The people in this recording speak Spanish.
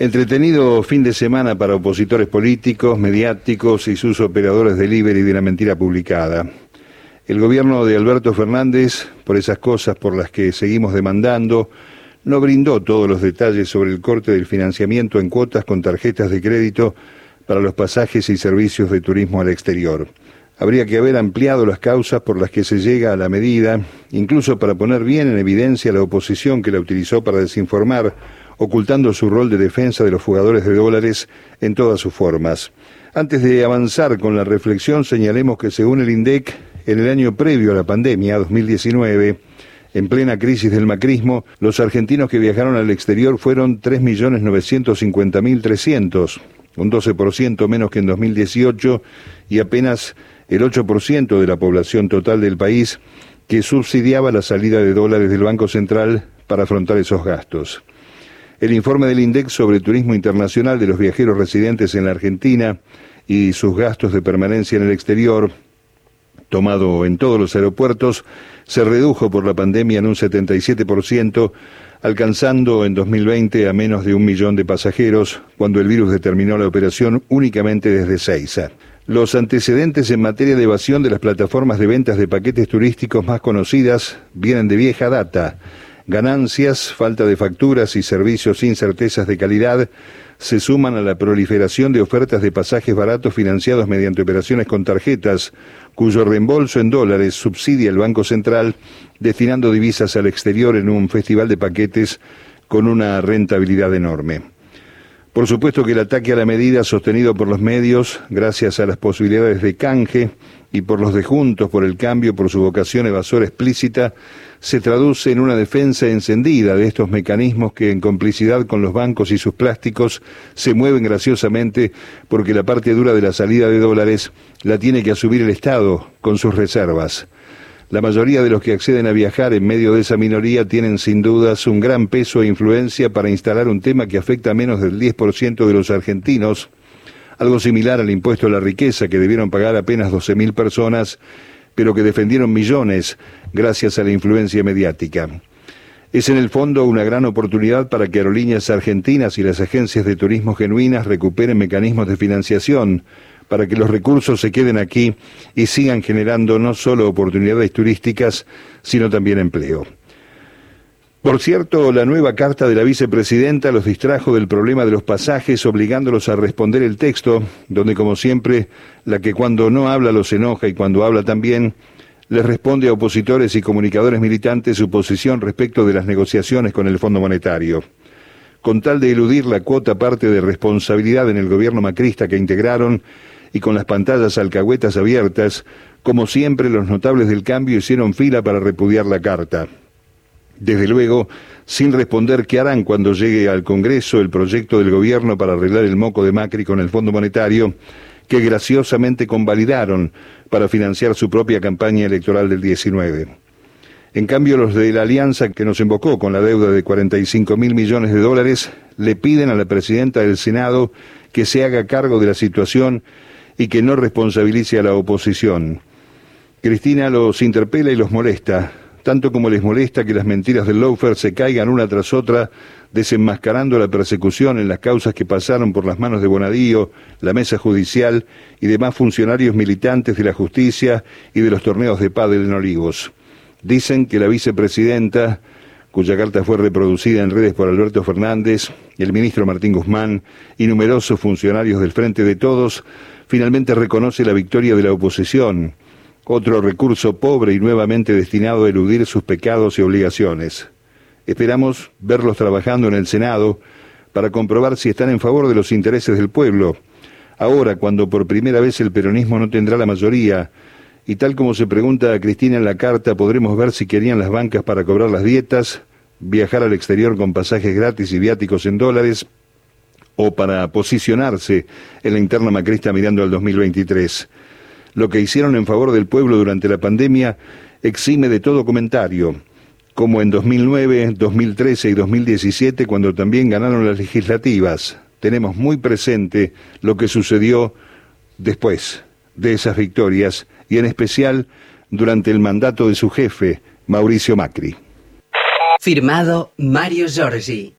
Entretenido fin de semana para opositores políticos, mediáticos y sus operadores de y de la mentira publicada. El gobierno de Alberto Fernández, por esas cosas por las que seguimos demandando, no brindó todos los detalles sobre el corte del financiamiento en cuotas con tarjetas de crédito para los pasajes y servicios de turismo al exterior. Habría que haber ampliado las causas por las que se llega a la medida, incluso para poner bien en evidencia la oposición que la utilizó para desinformar ocultando su rol de defensa de los jugadores de dólares en todas sus formas. Antes de avanzar con la reflexión, señalemos que según el INDEC, en el año previo a la pandemia, 2019, en plena crisis del macrismo, los argentinos que viajaron al exterior fueron 3.950.300, un 12% menos que en 2018 y apenas el 8% de la población total del país que subsidiaba la salida de dólares del Banco Central para afrontar esos gastos. El informe del INDEX sobre turismo internacional de los viajeros residentes en la Argentina y sus gastos de permanencia en el exterior, tomado en todos los aeropuertos, se redujo por la pandemia en un 77%, alcanzando en 2020 a menos de un millón de pasajeros, cuando el virus determinó la operación únicamente desde Seiza. Los antecedentes en materia de evasión de las plataformas de ventas de paquetes turísticos más conocidas vienen de vieja data Ganancias, falta de facturas y servicios sin certezas de calidad se suman a la proliferación de ofertas de pasajes baratos financiados mediante operaciones con tarjetas, cuyo reembolso en dólares subsidia el Banco Central, destinando divisas al exterior en un festival de paquetes con una rentabilidad enorme. Por supuesto que el ataque a la medida sostenido por los medios, gracias a las posibilidades de canje y por los de Juntos por el Cambio, por su vocación evasora explícita, se traduce en una defensa encendida de estos mecanismos que, en complicidad con los bancos y sus plásticos, se mueven graciosamente porque la parte dura de la salida de dólares la tiene que asumir el Estado con sus reservas. La mayoría de los que acceden a viajar en medio de esa minoría tienen sin dudas un gran peso e influencia para instalar un tema que afecta a menos del 10% de los argentinos, algo similar al impuesto a la riqueza que debieron pagar apenas 12.000 personas, pero que defendieron millones gracias a la influencia mediática. Es en el fondo una gran oportunidad para que aerolíneas argentinas y las agencias de turismo genuinas recuperen mecanismos de financiación, para que los recursos se queden aquí y sigan generando no solo oportunidades turísticas, sino también empleo. Por cierto, la nueva carta de la vicepresidenta los distrajo del problema de los pasajes, obligándolos a responder el texto, donde como siempre, la que cuando no habla los enoja y cuando habla también, les responde a opositores y comunicadores militantes su posición respecto de las negociaciones con el Fondo Monetario. Con tal de eludir la cuota parte de responsabilidad en el gobierno macrista que integraron, y con las pantallas alcahuetas abiertas, como siempre los notables del cambio hicieron fila para repudiar la carta. Desde luego, sin responder qué harán cuando llegue al Congreso el proyecto del gobierno para arreglar el moco de Macri con el Fondo Monetario, que graciosamente convalidaron para financiar su propia campaña electoral del 19. En cambio, los de la alianza que nos invocó con la deuda de 45 mil millones de dólares le piden a la presidenta del Senado que se haga cargo de la situación y que no responsabilice a la oposición. Cristina los interpela y los molesta, tanto como les molesta que las mentiras del Loafer se caigan una tras otra, desenmascarando la persecución en las causas que pasaron por las manos de Bonadío, la mesa judicial y demás funcionarios militantes de la justicia y de los torneos de pádel en Olivos. Dicen que la vicepresidenta, cuya carta fue reproducida en redes por Alberto Fernández, el ministro Martín Guzmán y numerosos funcionarios del Frente de Todos, finalmente reconoce la victoria de la oposición, otro recurso pobre y nuevamente destinado a eludir sus pecados y obligaciones. Esperamos verlos trabajando en el Senado para comprobar si están en favor de los intereses del pueblo, ahora cuando por primera vez el peronismo no tendrá la mayoría, y tal como se pregunta a Cristina en la carta, podremos ver si querían las bancas para cobrar las dietas, viajar al exterior con pasajes gratis y viáticos en dólares, o para posicionarse en la interna macrista mirando al 2023. Lo que hicieron en favor del pueblo durante la pandemia exime de todo comentario, como en 2009, 2013 y 2017 cuando también ganaron las legislativas. Tenemos muy presente lo que sucedió después de esas victorias y en especial durante el mandato de su jefe, Mauricio Macri. Firmado Mario Giorgi.